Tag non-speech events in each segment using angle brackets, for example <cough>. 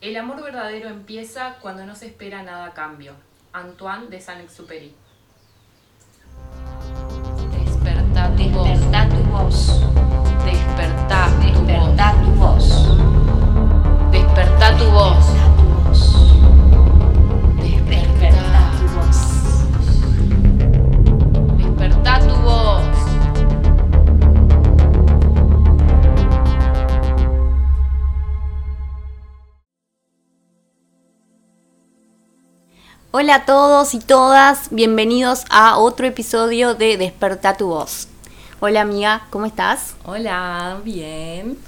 El amor verdadero empieza cuando no se espera nada a cambio. Antoine de Saint-Exupéry. Despertá tu voz. Despertá tu voz. Despertá, Despertá tu voz. Despertá tu voz. Hola a todos y todas, bienvenidos a otro episodio de Desperta tu voz. Hola amiga, ¿cómo estás? Hola, bien.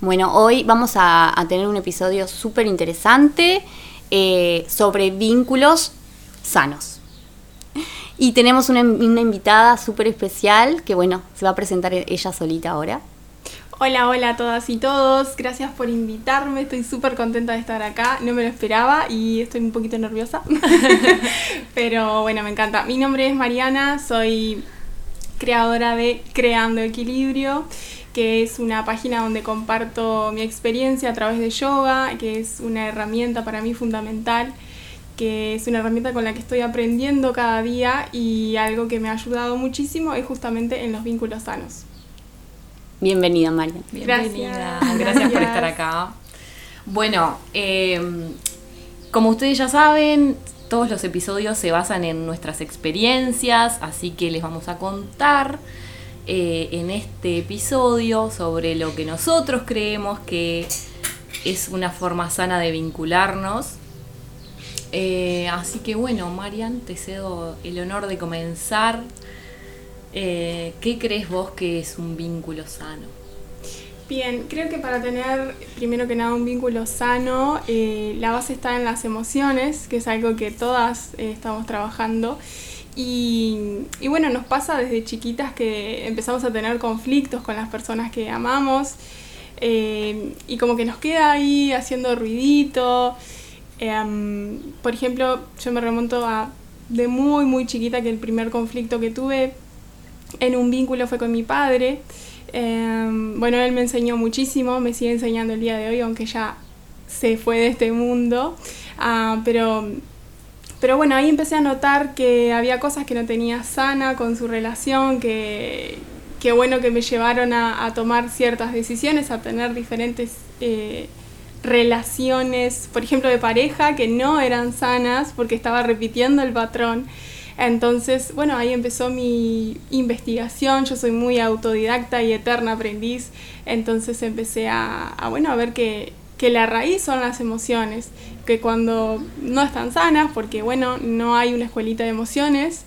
Bueno, hoy vamos a, a tener un episodio súper interesante eh, sobre vínculos sanos. Y tenemos una, una invitada súper especial que, bueno, se va a presentar ella solita ahora. Hola, hola a todas y todos. Gracias por invitarme. Estoy súper contenta de estar acá. No me lo esperaba y estoy un poquito nerviosa. <laughs> Pero bueno, me encanta. Mi nombre es Mariana, soy creadora de Creando Equilibrio, que es una página donde comparto mi experiencia a través de yoga, que es una herramienta para mí fundamental que es una herramienta con la que estoy aprendiendo cada día y algo que me ha ayudado muchísimo es justamente en los vínculos sanos. Bienvenida, María. Bienvenida. Gracias. Gracias, por estar acá. Bueno, eh, como ustedes ya saben, todos los episodios se basan en nuestras experiencias, así que les vamos a contar eh, en este episodio sobre lo que nosotros creemos que es una forma sana de vincularnos. Eh, así que bueno, Marian, te cedo el honor de comenzar. Eh, ¿Qué crees vos que es un vínculo sano? Bien, creo que para tener primero que nada un vínculo sano, eh, la base está en las emociones, que es algo que todas eh, estamos trabajando. Y, bueno, nos pasa desde chiquitas que empezamos a tener conflictos con las personas que amamos y como que nos queda ahí haciendo ruidito. Em, por ejemplo, yo me remonto a de muy, muy chiquita que el primer conflicto que tuve en un vínculo fue con mi padre. Eh, bueno, él me enseñó muchísimo, me sigue enseñando el día de hoy, aunque ya se fue de este mundo. Ah, pero, pero bueno, ahí empecé a notar que había cosas que no tenía sana con su relación, que, bueno, que me llevaron a, a tomar ciertas decisiones, a tener diferentes eh, relaciones, por ejemplo, de pareja, que no eran sanas porque estaba repitiendo el patrón. Entonces, bueno, ahí empezó mi investigación, yo soy muy autodidacta y eterna aprendiz, entonces empecé a, a, bueno, a ver que, que la raíz son las emociones, que cuando no están sanas, porque bueno, no hay una escuelita de emociones,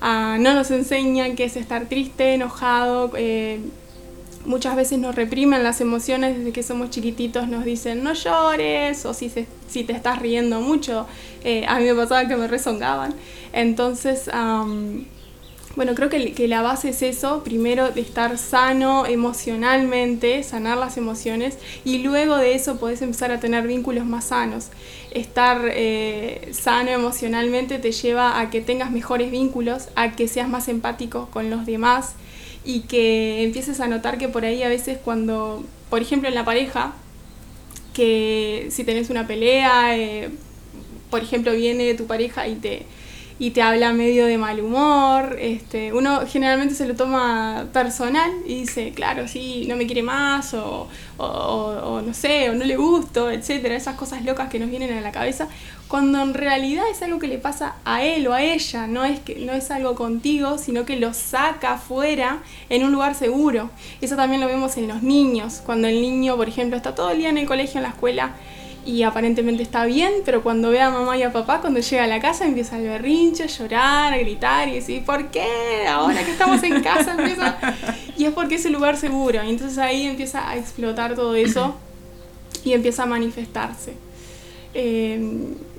ah, no nos enseñan qué es estar triste, enojado, eh, muchas veces nos reprimen las emociones desde que somos chiquititos, nos dicen no llores o si, se- si te estás riendo mucho. Eh, a mí me pasaba que me rezongaban. Entonces, bueno, creo que, que la base es eso, primero de estar sano emocionalmente, sanar las emociones y luego de eso podés empezar a tener vínculos más sanos. Estar eh, sano emocionalmente te lleva a que tengas mejores vínculos, a que seas más empático con los demás y que empieces a notar que por ahí a veces cuando, por ejemplo en la pareja, que si tenés una pelea, eh, por ejemplo viene tu pareja y te, y te habla medio de mal humor, este, uno generalmente se lo toma personal y dice, claro, sí, no me quiere más, o, o, o- no sé, o no le gusto, etcétera, esas cosas locas que nos vienen a la cabeza, cuando en realidad es algo que le pasa a él o a ella, no es, que, no es algo contigo, sino que lo saca afuera en un lugar seguro. Eso también lo vemos en los niños, cuando el niño, por ejemplo, está todo el día en el colegio, en la escuela, y aparentemente está bien, pero cuando ve a mamá y a papá, cuando llega a la casa empieza el berrinche, a llorar, a gritar y decir, ¿por qué? Ahora que estamos en casa empieza... <laughs> Y es porque es un lugar seguro. Y entonces ahí empieza a explotar todo eso y empieza a manifestarse. Eh,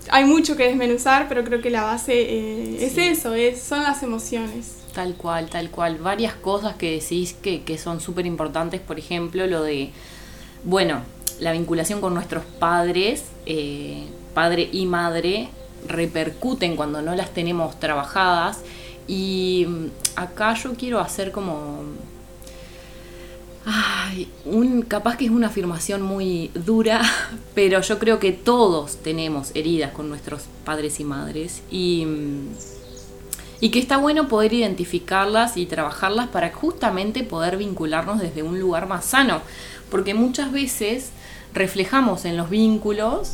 hay mucho que desmenuzar, pero creo que la base eh, es eso, es, son las emociones. Tal cual, tal cual. Varias cosas que decís que, que son súper importantes, por ejemplo, lo de, bueno, la vinculación con nuestros padres, eh, padre y madre, repercuten cuando no las tenemos trabajadas. Y mm, acá yo quiero hacer como Ay, un, capaz que es una afirmación muy dura, <laughs> pero yo creo que todos tenemos heridas con nuestros padres y madres y, mm, y que está bueno poder identificarlas y trabajarlas para justamente poder vincularnos desde un lugar más sano, porque muchas veces reflejamos en los vínculos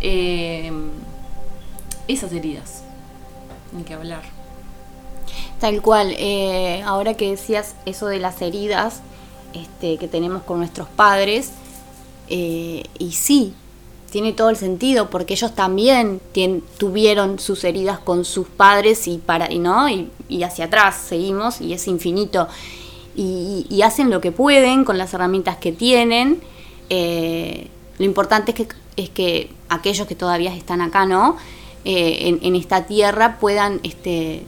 eh, esas heridas. Ni que hablar. Tal cual, eh, ahora que decías eso de las heridas este, que tenemos con nuestros padres, eh, y sí, tiene todo el sentido, porque ellos también tuvieron sus heridas con sus padres y para y no y, y hacia atrás seguimos y es infinito y, hacen lo que pueden con las herramientas que tienen. Eh, lo importante es que, es que aquellos que todavía están acá, ¿no? Eh, en, en esta tierra puedan este,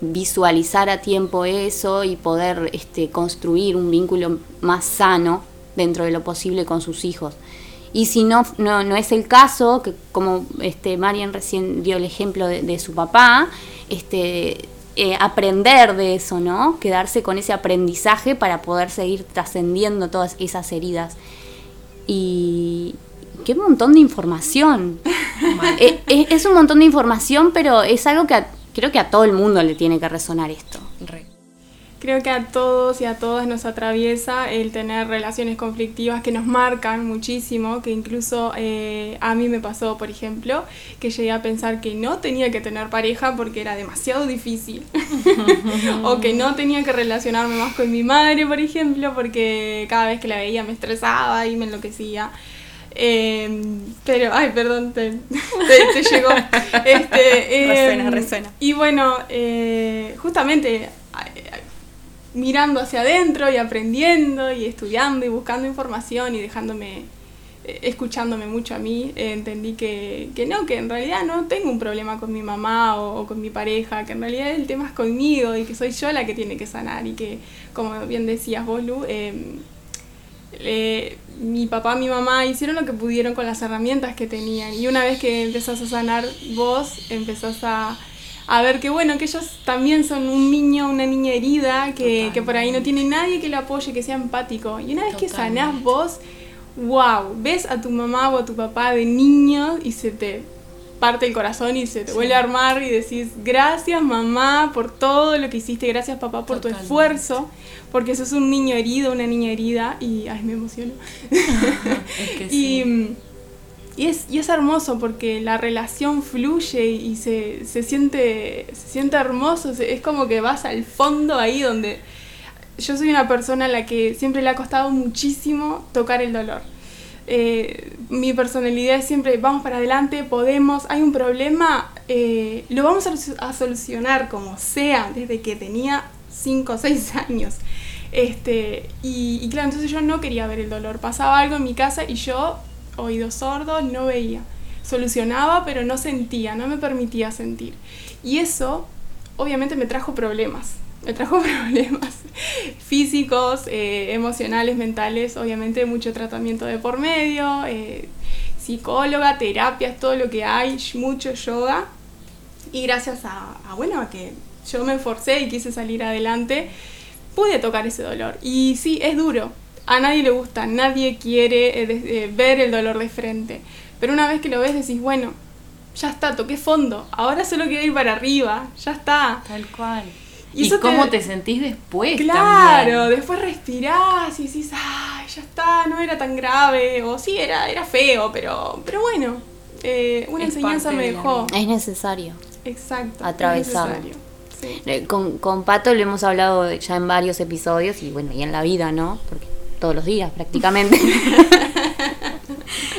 visualizar a tiempo eso y poder este, construir un vínculo más sano dentro de lo posible con sus hijos. Y si no, no, no es el caso, que como este, Marian recién dio el ejemplo de, de su papá, este, eh, aprender de eso, ¿no? Quedarse con ese aprendizaje para poder seguir trascendiendo todas esas heridas. Y qué montón de información. <laughs> Eh, es, es un montón de información, pero es algo que a- creo que a todo el mundo le tiene que resonar esto. Re. Creo que a todos y a todas nos atraviesa el tener relaciones conflictivas que nos marcan muchísimo, que incluso eh, a mí me pasó, por ejemplo, que llegué a pensar que no tenía que tener pareja porque era demasiado difícil, <laughs> o que no tenía que relacionarme más con mi madre, por ejemplo, porque cada vez que la veía me estresaba y me enloquecía. Eh, pero, ay, perdón, te, te- te llegó. <laughs> Este, eh, Resuena, resuena. Y bueno, eh, justamente mirando hacia adentro y aprendiendo y estudiando y buscando información y dejándome, eh, escuchándome mucho a mí, eh, entendí que, que no, que en realidad no tengo un problema con mi mamá o, con mi pareja, que en realidad el tema es conmigo y que soy yo la que tiene que sanar y que, como bien decías vos, Lu, eh, mi papá, mi mamá hicieron lo que pudieron con las herramientas que tenían. Y una vez que empezás a sanar vos, empezás a, a ver que bueno, que ellos también son un niño, una niña herida, que, que por ahí no tiene nadie que lo apoye, que sea empático. Y una vez que sanás vos, wow, ves a tu mamá o a tu papá de niño y se te parte el corazón y se te vuelve a armar y decís, gracias mamá por todo lo que hiciste, gracias papá por tu esfuerzo, porque sos un niño herido, una niña herida y, ay, me emociono. <laughs> Es que <laughs> sí. mm, y es, y es hermoso porque la relación fluye y se, se siente, se siente hermoso, es como que vas al fondo ahí donde yo soy una persona a la que siempre le ha costado muchísimo tocar el dolor. Eh, mi personalidad es siempre vamos para adelante, podemos, hay un problema, eh, lo vamos a, a solucionar como sea, desde que tenía 5 o 6 <laughs> años. Este, y, y claro, entonces yo no quería ver el dolor. Pasaba algo en mi casa y yo, oídos sordos, no veía. Solucionaba, pero no sentía, no me permitía sentir. Y eso, obviamente, me trajo problemas. Me trajo <laughs> problemas físicos, eh, emocionales, mentales, obviamente mucho tratamiento de por medio, eh, psicóloga, terapias, todo lo que hay, mucho yoga. Y gracias a, a, bueno, a que yo me esforcé y quise salir adelante, pude tocar ese dolor. Y sí, es duro. A nadie le gusta, nadie quiere eh, de- eh, ver el dolor de frente. Pero una vez que lo ves decís, bueno, ya está, toqué fondo. Ahora solo quiero ir para arriba, ya está. Tal cual. Y Y, te- cómo te... sentís después Claro, también. después respirás y decís, ay, ya está, no era tan grave. O sí, era, era feo, pero, pero bueno, eh, una Es enseñanza me dejó. Es necesario. Exacto. es Atravesarlo. necesario, sí. Eh, Con, con Pato lo hemos hablado ya en varios episodios y bueno, y en la vida, ¿no? Porque todos los días prácticamente. <laughs>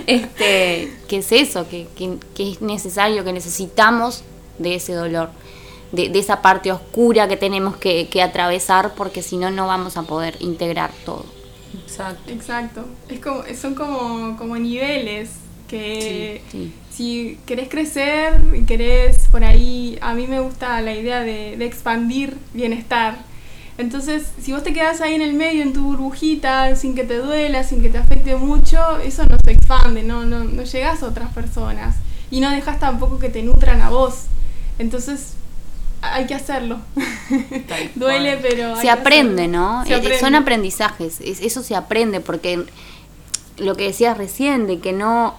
este, ¿qué es eso? Que, que- que es necesario, que necesitamos de ese dolor, de, de esa parte oscura que tenemos que, que atravesar porque si no, no vamos a poder integrar todo. Exacto. Exacto. Es como, son como, como niveles que Sí. si querés crecer y querés por ahí, a mí me gusta la idea de, de expandir bienestar. Entonces, si vos te quedás ahí en el medio, en tu burbujita, sin que te duela, sin que te afecte mucho, eso no se expande, no, no, no llegás a otras personas. Y no dejas tampoco que te nutran a vos. Entonces, hay que hacerlo. <laughs> Duele, pero... hay se que aprende, hacerlo. ¿no? Se Eh, aprende. Son aprendizajes, es- eso se aprende porque lo que decías recién, de que no,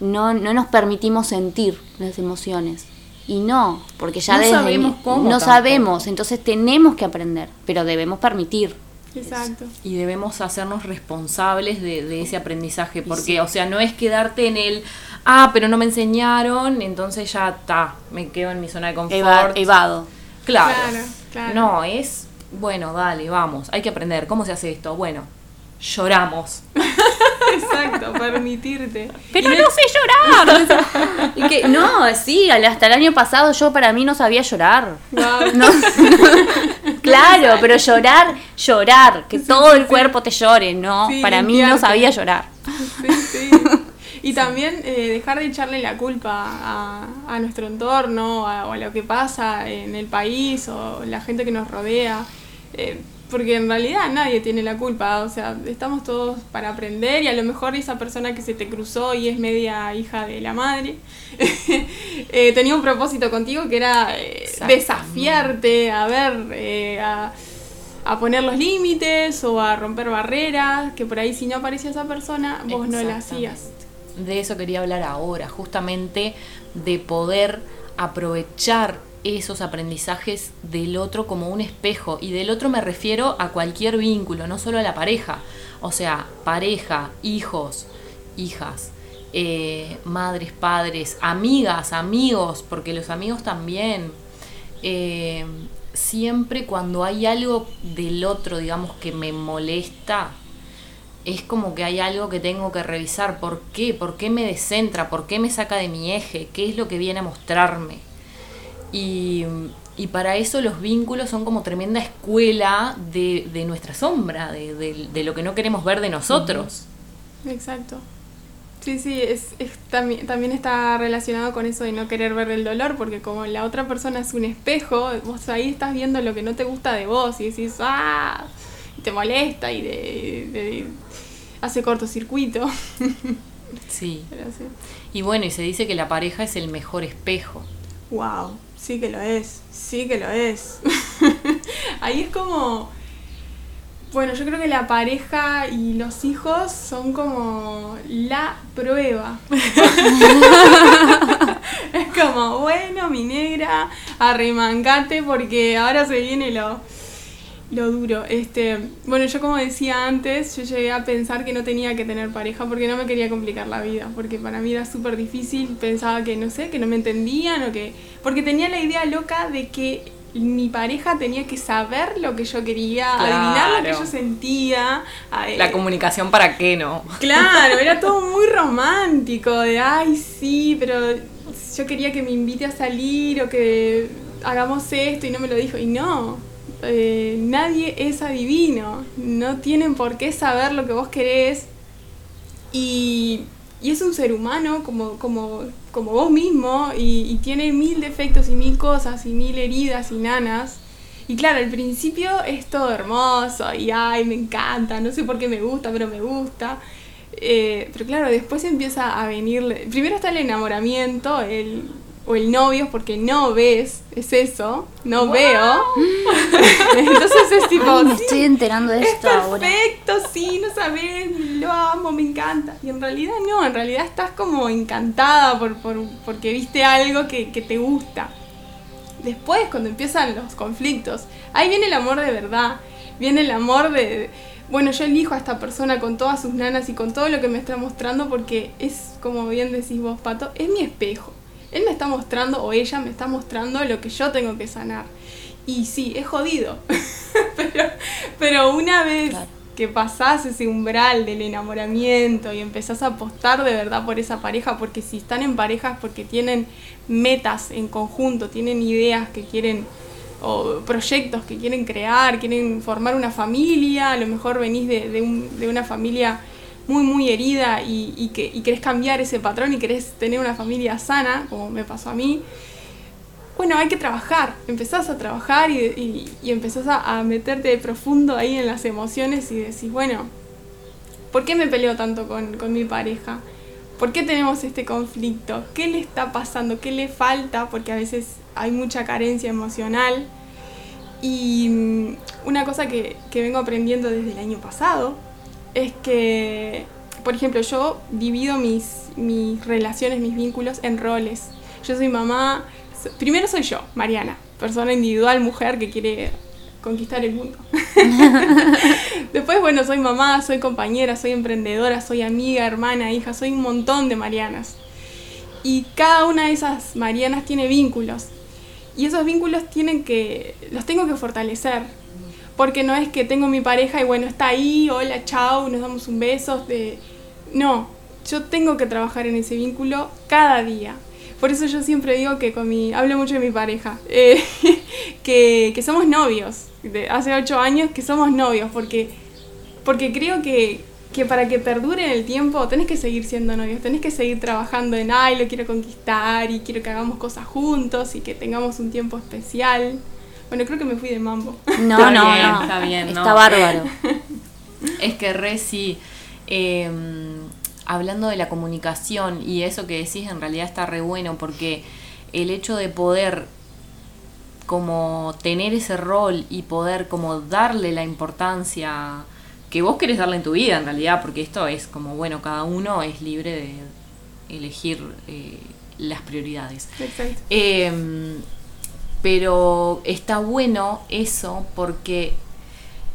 no, no nos permitimos sentir las emociones. Y no, porque ya No desde sabemos cómo no tampoco. sabemos, entonces tenemos que aprender, pero debemos permitir. Exacto. Y debemos hacernos responsables de, de ese aprendizaje, porque, o sea, no es quedarte en el, ah, pero no me enseñaron, entonces ya está, me quedo en mi zona de confort. Eva- evado. Claro. Claro, claro. No, es, bueno, dale, vamos, hay que aprender. ¿Cómo se hace esto? Bueno, lloramos. <laughs> Exacto, permitirte. Pero no sé llorar. <laughs> y que, no, sí, hasta el año pasado yo para mí no sabía llorar. No. <laughs> claro, pero llorar, llorar, que todo el cuerpo te llore, ¿no? Para mí no sabía llorar. Sí, sí. Y también eh, dejar de echarle la culpa a, a nuestro entorno a- o a lo que pasa en el país o la gente que nos rodea. eh, porque en realidad nadie tiene la culpa, o sea, estamos todos para aprender y a lo mejor esa persona que se te cruzó y es media hija de la madre, <laughs> eh, tenía un propósito contigo que era eh, desafiarte a ver, eh, a, a poner los límites o a romper barreras, que por ahí si no aparecía esa persona, vos no la hacías. De eso quería hablar ahora, justamente de poder aprovechar esos aprendizajes del otro como un espejo. Y del otro me refiero a cualquier vínculo, no solo a la pareja. O sea, pareja, hijos, hijas, eh, madres, padres, amigas, amigos, porque los amigos también. Eh, siempre cuando hay algo del otro, digamos, que me molesta, es como que hay algo que tengo que revisar. ¿Por qué? ¿Por qué me descentra? ¿Por qué me saca de mi eje? ¿Qué es lo que viene a mostrarme? Y, y para eso los vínculos son como tremenda escuela de, de nuestra sombra, de, de- de lo que no queremos ver de nosotros. Exacto. Sí, sí, es, es también, también está relacionado con eso de no querer ver el dolor, porque como la otra persona es un espejo, vos ahí estás viendo lo que no te gusta de vos y decís, ¡ah! Y te molesta y de, hace cortocircuito. Sí. <laughs> Sí. Y bueno, y se dice que la pareja es el mejor espejo. Wow, sí que lo es, sí que lo es. <laughs> Ahí es como, bueno, yo creo que la pareja y los hijos son como la prueba. <laughs> es como, bueno, mi negra, arremangate porque ahora se viene lo, lo duro. Este, bueno, yo como decía antes, yo llegué a pensar que no tenía que tener pareja porque no me quería complicar la vida, porque para mí era súper difícil, pensaba que no sé, que no me entendían o que porque tenía la idea loca de que mi pareja tenía que saber lo que yo quería, adivinar lo que yo sentía. eh, La comunicación para qué no. Claro, era todo <laughs> muy romántico, de ay sí, pero yo quería que me invite a salir o que hagamos esto y no me lo dijo. Y no, eh, nadie es adivino, no tienen por qué saber lo que vos querés. Y, y es un ser humano como, como, como vos mismo y, tiene mil defectos y mil cosas y mil heridas y nanas. Y claro, al principio es todo hermoso y ay, me encanta, no sé por qué me gusta, pero me gusta. Eh, pero claro, después empieza a venir, primero está el enamoramiento, el, o el novio, porque no ves, es eso, no veo. <laughs> Entonces es tipo, Ay, me sí, estoy enterando de es esto ahora. perfecto, sí, no sabes, lo amo, me encanta. Y en realidad no, en realidad estás como encantada por, por- porque viste algo que, que te gusta. Después, cuando empiezan los conflictos, ahí viene el amor de verdad. Viene el amor de, bueno, yo elijo a esta persona con todas sus nanas y con todo lo que me está mostrando porque es, como bien decís vos, Pato, es mi espejo. Él me está mostrando, o ella me está mostrando lo que yo tengo que sanar. Y sí, es jodido. <laughs> pero, pero una vez Claro. que pasás ese umbral del enamoramiento y empezás a apostar de verdad por esa pareja, porque si están en parejas porque tienen metas en conjunto, tienen ideas que quieren o proyectos que quieren crear, quieren formar una familia, a lo mejor venís de, de un- de una familia muy, muy herida y, y que, y querés cambiar ese patrón y querés tener una familia sana, como me pasó a mí. Bueno, hay que trabajar, empezás a trabajar y, y- y empezás a, meterte de profundo ahí en las emociones y decís, bueno, ¿por qué me peleo tanto con, con mi pareja? ¿Por qué tenemos este conflicto? ¿Qué le está pasando? ¿Qué le falta? Porque a veces hay mucha carencia emocional. Y mm, una cosa que, que vengo aprendiendo desde el año pasado es que, por ejemplo, yo divido mis, mis relaciones, mis vínculos en roles. Yo soy mamá, primero soy yo, Mariana, persona individual, mujer que quiere conquistar el mundo. <laughs> Después, bueno, soy mamá, soy compañera, soy emprendedora, soy amiga, hermana, hija, soy un montón de Marianas. Y cada una de esas Marianas tiene vínculos. Y esos vínculos tienen que, los tengo que fortalecer. Porque no es que tengo mi pareja y bueno, está ahí, hola, chao, nos damos un beso. De... No, yo tengo que trabajar en ese vínculo cada día. Por eso yo siempre digo que con mi, hablo mucho de mi pareja, eh, <laughs> que, somos novios. Hace ocho años que somos novios, porque, porque creo que, que para que perdure en el tiempo tenés que seguir siendo novios, tenés que seguir trabajando en, ay, lo quiero conquistar y quiero que hagamos cosas juntos y que tengamos un tiempo especial. Bueno, creo que me fui de mambo. No, Está no, bien, no. está bien, no. Está bárbaro. Es que re sí. eh, hablando de la comunicación y eso que decís en realidad está re bueno porque el hecho de poder como tener ese rol y poder como darle la importancia que vos querés darle en tu vida en realidad porque esto es como bueno cada uno es libre de elegir eh, las prioridades Exacto. Em, pero está bueno eso porque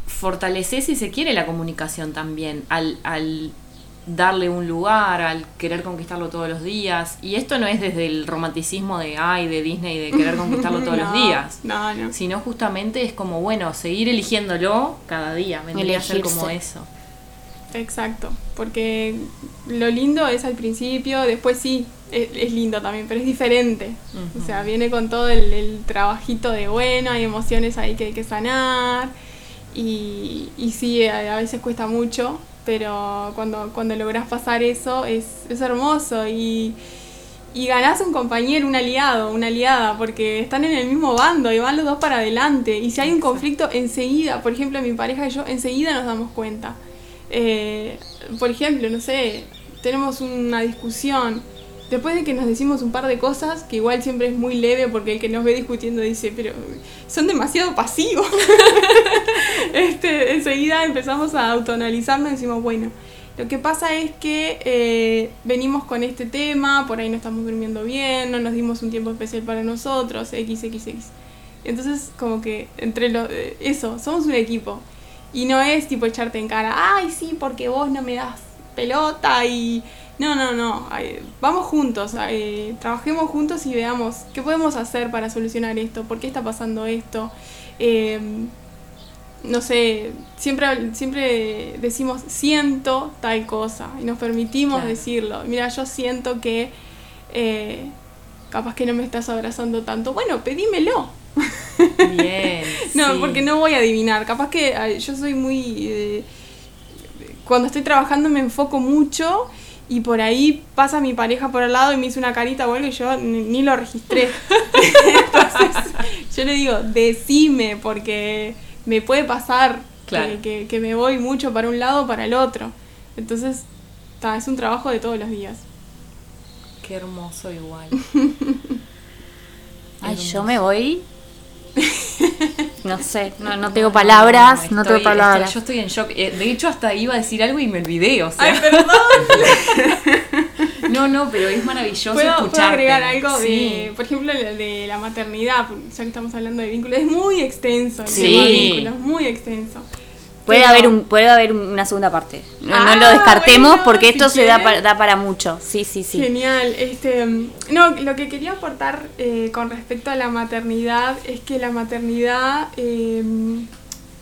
fortalece si se quiere la comunicación también al, al darle un lugar, al querer conquistarlo todos los días. Y esto no es desde el romanticismo de ay de Disney de querer conquistarlo todos <laughs> los días. No, no. Sino justamente es como, bueno, seguir eligiéndolo cada día. Vendría a ser como Elegirse. eso. Exacto, porque lo lindo es al principio, después sí, es, es lindo también, pero es diferente. O sea, viene con todo el, el trabajito de bueno, hay emociones ahí que hay que sanar y, y sí, a, a veces cuesta mucho, pero cuando, cuando logras pasar eso es, es hermoso y, y ganás un compañero, un aliado, una aliada, porque están en el mismo bando y van los dos para adelante. Y si hay un conflicto, enseguida, por ejemplo, mi pareja y yo, enseguida nos damos cuenta. Eh, por ejemplo, no sé, tenemos una discusión. Después de que nos decimos un par de cosas, que igual siempre es muy leve porque el que nos ve discutiendo dice, pero son demasiado pasivos. <laughs> este, enseguida empezamos a autoanalizarnos y decimos, bueno, lo que pasa es que eh, venimos con este tema, por ahí no estamos durmiendo bien, no nos dimos un tiempo especial para nosotros, XXX. Entonces, como que entre los... eh, eso, somos un equipo. Y no es tipo echarte en cara, ay, sí, porque vos no me das pelota y... No, no, no. ay, Vamos juntos, trabajemos juntos y veamos qué podemos hacer para solucionar esto, por qué está pasando esto. Eh, no sé, siempre, siempre decimos siento tal cosa y nos permitimos Claro. decirlo. Mira, yo siento que eh, capaz que no me estás abrazando tanto. Bueno, pedímelo. Bien. <laughs> No, sí. porque no voy a adivinar. Capaz que yo soy muy... eh, cuando estoy trabajando me enfoco mucho y por ahí pasa mi pareja por al lado y me hizo una carita o algo y yo ni, ni lo registré. <laughs> Entonces yo le digo, decime porque me puede pasar Claro. que, que- que me voy mucho para un lado o para el otro. Entonces, ta, es un trabajo de todos los días. Qué hermoso igual. <laughs> Ay, yo me voy. <laughs> No sé, no, no tengo palabras, no, tengo estoy- palabras. estoy- yo estoy en shock. Eh, de hecho, hasta iba a decir algo y me olvidé, o sea. Ay, perdón. <laughs> No, no, pero es maravilloso ¿Puedo, puedo agregar algo Sí. de, por ejemplo, de, de la maternidad, ya que estamos hablando de vínculos? Es muy extenso el Sí. tema de vínculos, muy extenso. Puede haber, un, puede haber una segunda parte. No, no Ah, lo descartemos bueno, porque esto si se da querés. para, da para mucho. Sí, sí, sí. Genial. Este, mm, no, lo que quería aportar eh, con respecto a la maternidad es que la maternidad, eh,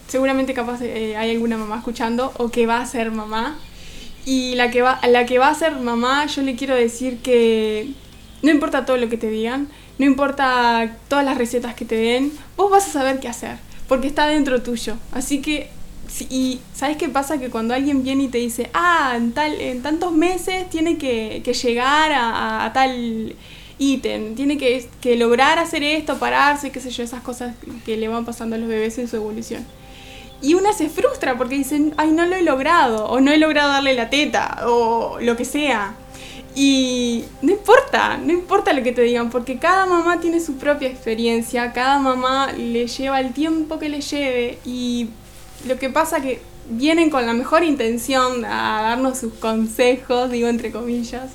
seguramente capaz eh, hay alguna mamá escuchando o que va a ser mamá. Y la que, va, a la que va a ser mamá, yo le quiero decir que no importa todo lo que te digan, no importa todas las recetas que te den, vos vas a saber qué hacer, porque está dentro tuyo. Así que, si- y ¿sabes qué pasa? Que cuando alguien viene y te dice, ah, en, tal, en tantos meses tiene que, que llegar a, a- a tal ítem, tiene que, que lograr hacer esto, pararse, qué sé yo, esas cosas que le van pasando a los bebés en su evolución. Y una se frustra porque dicen, ay, no lo he logrado, o no he logrado darle la teta, o lo que sea. Y no importa, no importa lo que te digan, porque cada mamá tiene su propia experiencia, cada mamá le lleva el tiempo que le lleve y lo que pasa que vienen con la mejor intención a darnos sus consejos, digo entre comillas,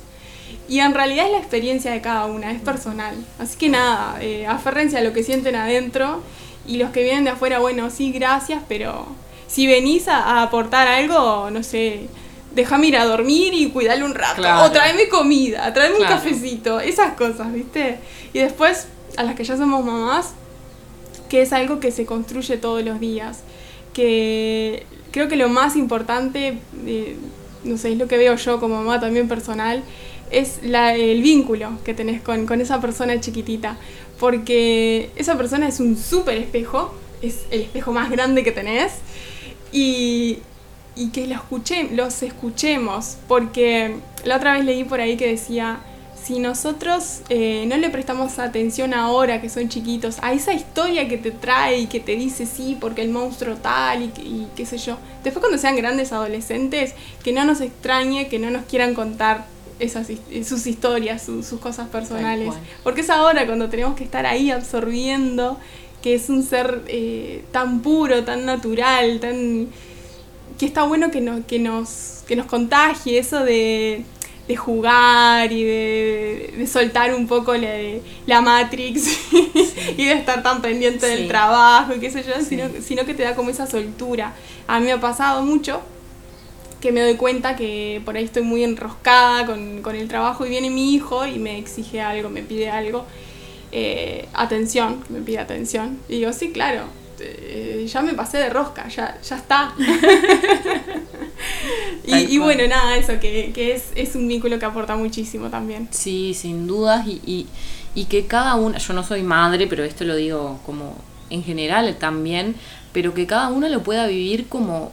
y en realidad es la experiencia de cada una, es personal. Así que nada, eh, aférrense a lo que sienten adentro y los que vienen de afuera, bueno, sí, gracias, pero si venís a, a aportar algo, no sé, déjame ir a dormir y cuidarle un rato. Claro. O tráeme comida, tráeme Claro. un cafecito, esas cosas, ¿viste? Y después, a las que ya somos mamás, que es algo que se construye todos los días. Que creo que lo más importante, eh, no sé, es lo que veo yo como mamá también personal, es el vínculo que tenés con, con esa persona chiquitita. Porque esa persona es un súper espejo, es el espejo más grande que tenés. Y, y que los escuchemos, porque la otra vez leí por ahí que decía, si nosotros eh, no le prestamos atención ahora que son chiquitos, a esa historia que te trae y que te dice sí, porque el monstruo tal y, y qué sé yo, después cuando sean grandes adolescentes, que no nos extrañe, que no nos quieran contar esas, his- sus historias, su- sus cosas personales, porque es ahora cuando tenemos que estar ahí absorbiendo que es un ser eh, tan puro, tan natural, tan que está bueno que nos, que nos, que nos contagie eso de, de jugar y de, de soltar un poco la, la Matrix <laughs> y de estar tan pendiente Sí. del trabajo y qué sé yo, Sí. sino, sino que te da como esa soltura. A mí me ha pasado mucho que me doy cuenta que por ahí estoy muy enroscada con, con el trabajo y viene mi hijo y me exige algo, me pide algo, eh, atención, me pide atención. Y digo, sí, claro, eh, ya me pasé de rosca, ya, ya está. <laughs> <laughs> y, y bueno, nada, eso, que, que es, es un vínculo que aporta muchísimo también. Sí, sin dudas. Y, y, y que cada una, yo no soy madre, pero esto lo digo como en general también, pero que cada uno lo pueda vivir como,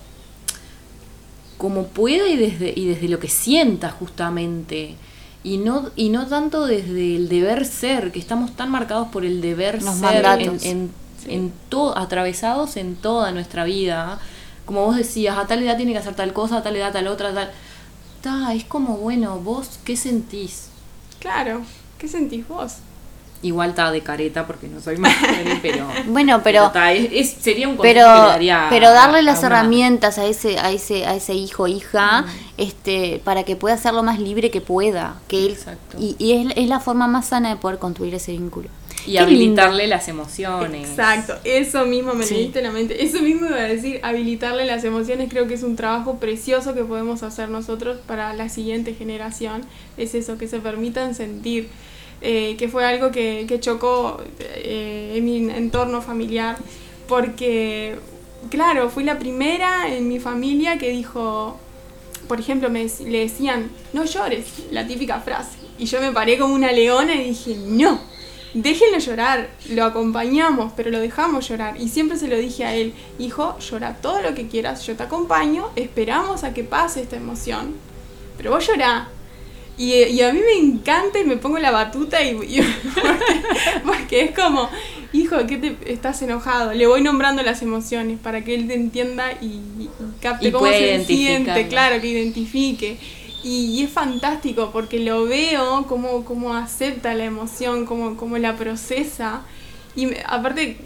como pueda y desde, y desde lo que sienta justamente. Y no, y no tanto desde el deber ser, que estamos tan marcados por el deber Los ser en, en, en to- atravesados en toda nuestra vida. Como vos decías, a tal edad tiene que hacer tal cosa, a tal edad tal otra, tal. Ta, es como, bueno, vos, ¿qué sentís? Claro, ¿qué sentís vos? Igual está de careta porque no soy madre, pero. <laughs> Bueno, pero- ta, es- es- sería un pero que le daría pero darle a las herramientas a ese a ese a ese hijo hija este para que pueda ser lo más libre que pueda que él Exacto. y, y es, es la forma más sana de poder construir ese vínculo Y Qué habilitarle las emociones. Exacto, eso mismo me Sí. leíste la mente. Eso mismo iba a decir, habilitarle las emociones. Creo que es un trabajo precioso que podemos hacer nosotros para la siguiente generación. Es eso, que se permitan sentir. eh, que fue algo que, que chocó eh, en mi entorno familiar. Porque, claro, fui la primera en mi familia que dijo, por ejemplo, me, le decían, no llores, la típica frase. Y yo me paré como una leona y dije, no, déjenlo llorar, lo acompañamos, pero lo dejamos llorar. Y siempre se lo dije a él, hijo, llora todo lo que quieras, yo te acompaño, esperamos a que pase esta emoción, pero vos llorá. Y, y a mí me encanta y me pongo la batuta y, y- porque, <laughs> porque es como, hijo, ¿qué te estás enojado? Le voy nombrando las emociones para que él te entienda y, y capte Y cómo se siente, claro, que identifique. Y, y es fantástico porque lo veo cómo, cómo acepta la emoción, cómo, cómo la procesa. Y me- aparte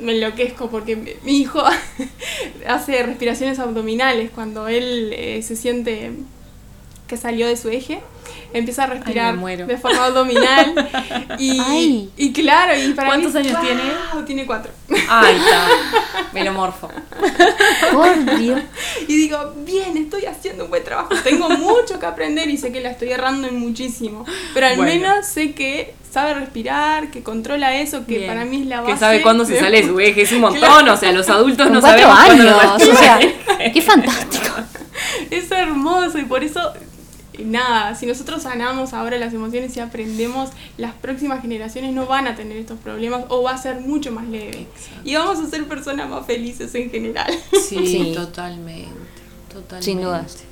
me enloquezco porque mi, hijo <laughs> hace respiraciones abdominales cuando él eh, se siente que salió de su eje. Empieza a respirar muero. de forma abdominal. <laughs> Y, Ay. y claro, y para ¿Cuántos mí, años tiene? Tiene cuatro. Ay, está. <laughs> Me lo morfo. por Dios <laughs> Y digo, bien, estoy haciendo un buen trabajo. Tengo <laughs> mucho que aprender y sé que la estoy errando en muchísimo. Pero al Bueno. menos sé que sabe respirar, que controla eso, que Bien. para mí es la base. Que sabe cuándo se sale su eje. Es un montón. Claro. O sea, los adultos con no cuatro sabemos cuándo años o sea qué fantástico Es hermoso y por eso, nada, si nosotros sanamos ahora las emociones y aprendemos, las próximas generaciones no van a tener estos problemas o va a ser mucho más leve. Exacto. Y vamos a ser personas más felices en general. Sí, Sí. totalmente, totalmente. Sin dudas.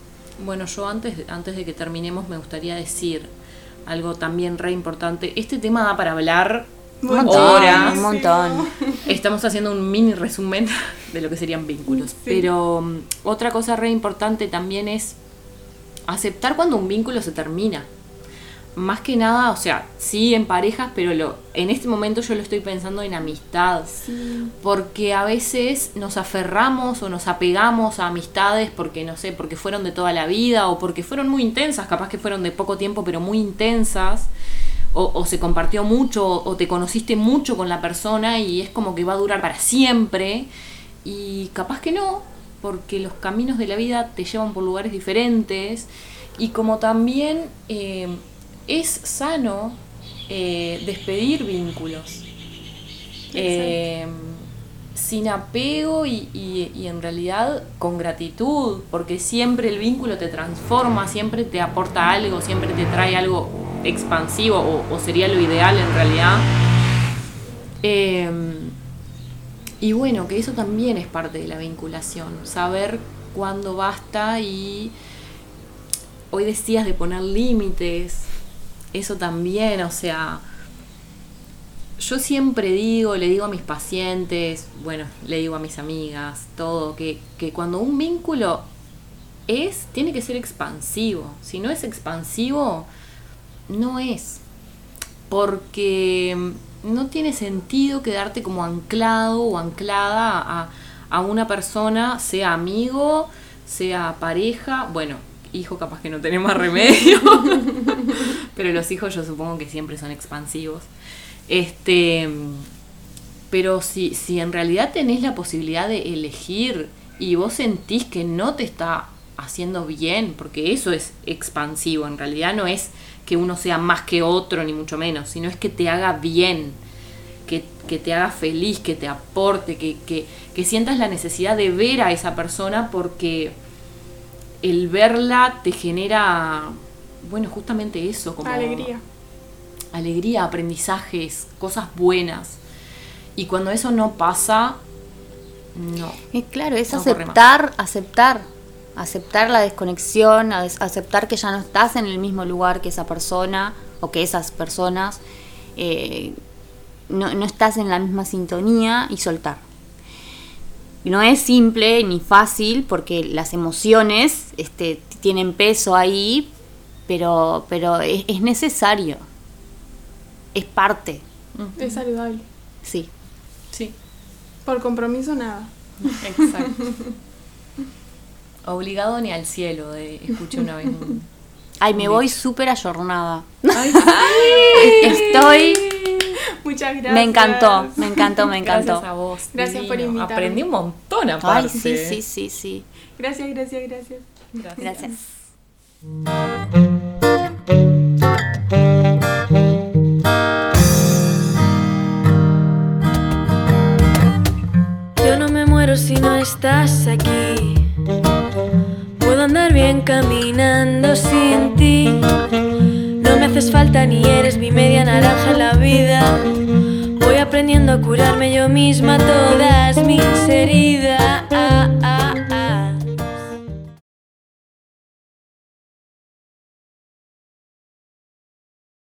Bueno, yo antes, antes de que terminemos me gustaría decir algo también re importante. Este tema da para hablar un montón horas. un montón Estamos haciendo un mini resumen <laughs> de lo que serían vínculos. Sí. Pero mm, otra cosa re importante también es aceptar cuando un vínculo se termina. más que nada, o sea, sí en parejas, pero lo, en este momento yo lo estoy pensando en amistad. Porque a veces nos aferramos o nos apegamos a amistades porque, no sé, porque fueron de toda la vida o porque fueron muy intensas, capaz que fueron de poco tiempo, pero muy intensas. O, o se compartió mucho o te conociste mucho con la persona y es como que va a durar para siempre. Y capaz que no, porque los caminos de la vida te llevan por lugares diferentes. Y como también eh, es sano eh, despedir vínculos. Eh, sin apego y, y- y en realidad con gratitud, porque siempre el vínculo te transforma, siempre te aporta algo, siempre te trae algo expansivo, o, o sería lo ideal en realidad. Y bueno, que eso también es parte de la vinculación, saber cuándo basta y hoy decías de poner límites, eso también, o sea, yo siempre digo, le digo a mis pacientes, bueno, le digo a mis amigas, todo, que, que cuando un vínculo es, tiene que ser expansivo. Si no es expansivo, no es. Porque no tiene sentido quedarte como anclado o anclada a, a una persona, sea amigo, sea pareja, bueno, hijo capaz que no tenemos más remedio, <laughs> pero los hijos yo supongo que siempre son expansivos. Este, pero si, si en realidad tenés la posibilidad de elegir y vos sentís que no te está haciendo bien, porque eso es expansivo, en realidad no es que uno sea más que otro, ni mucho menos, sino es que te haga bien, que, que te haga feliz, que te aporte, que, que, que sientas la necesidad de ver a esa persona porque el verla te genera, bueno, justamente eso, como Alegría. alegría, aprendizajes, cosas buenas. Y cuando eso no pasa, no. Es claro, es No aceptar, aceptar, aceptar la desconexión, aceptar que ya no estás en el mismo lugar que esa persona o que esas personas, eh, no, no estás en la misma sintonía y soltar. No es simple ni fácil porque las emociones este, tienen peso ahí, pero, pero es, es necesario. Es parte, Es saludable. sí. Sí, Por compromiso, nada. exacto. <laughs> Obligado ni al cielo, de, escuché una vez. un- Ay, me voy súper ayornada. Ay, Estoy Muchas gracias. Me encantó, me encantó, me encantó. Gracias a vos. Gracias por invitarme. Aprendí un montón aparte. Ay, sí, sí, sí, sí. Gracias, gracias, gracias. Gracias. Yo no me muero si no estás aquí caminando sin ti. No me haces falta ni eres mi media naranja en la vida. Voy aprendiendo a curarme yo misma todas mis heridas. Ah, ah,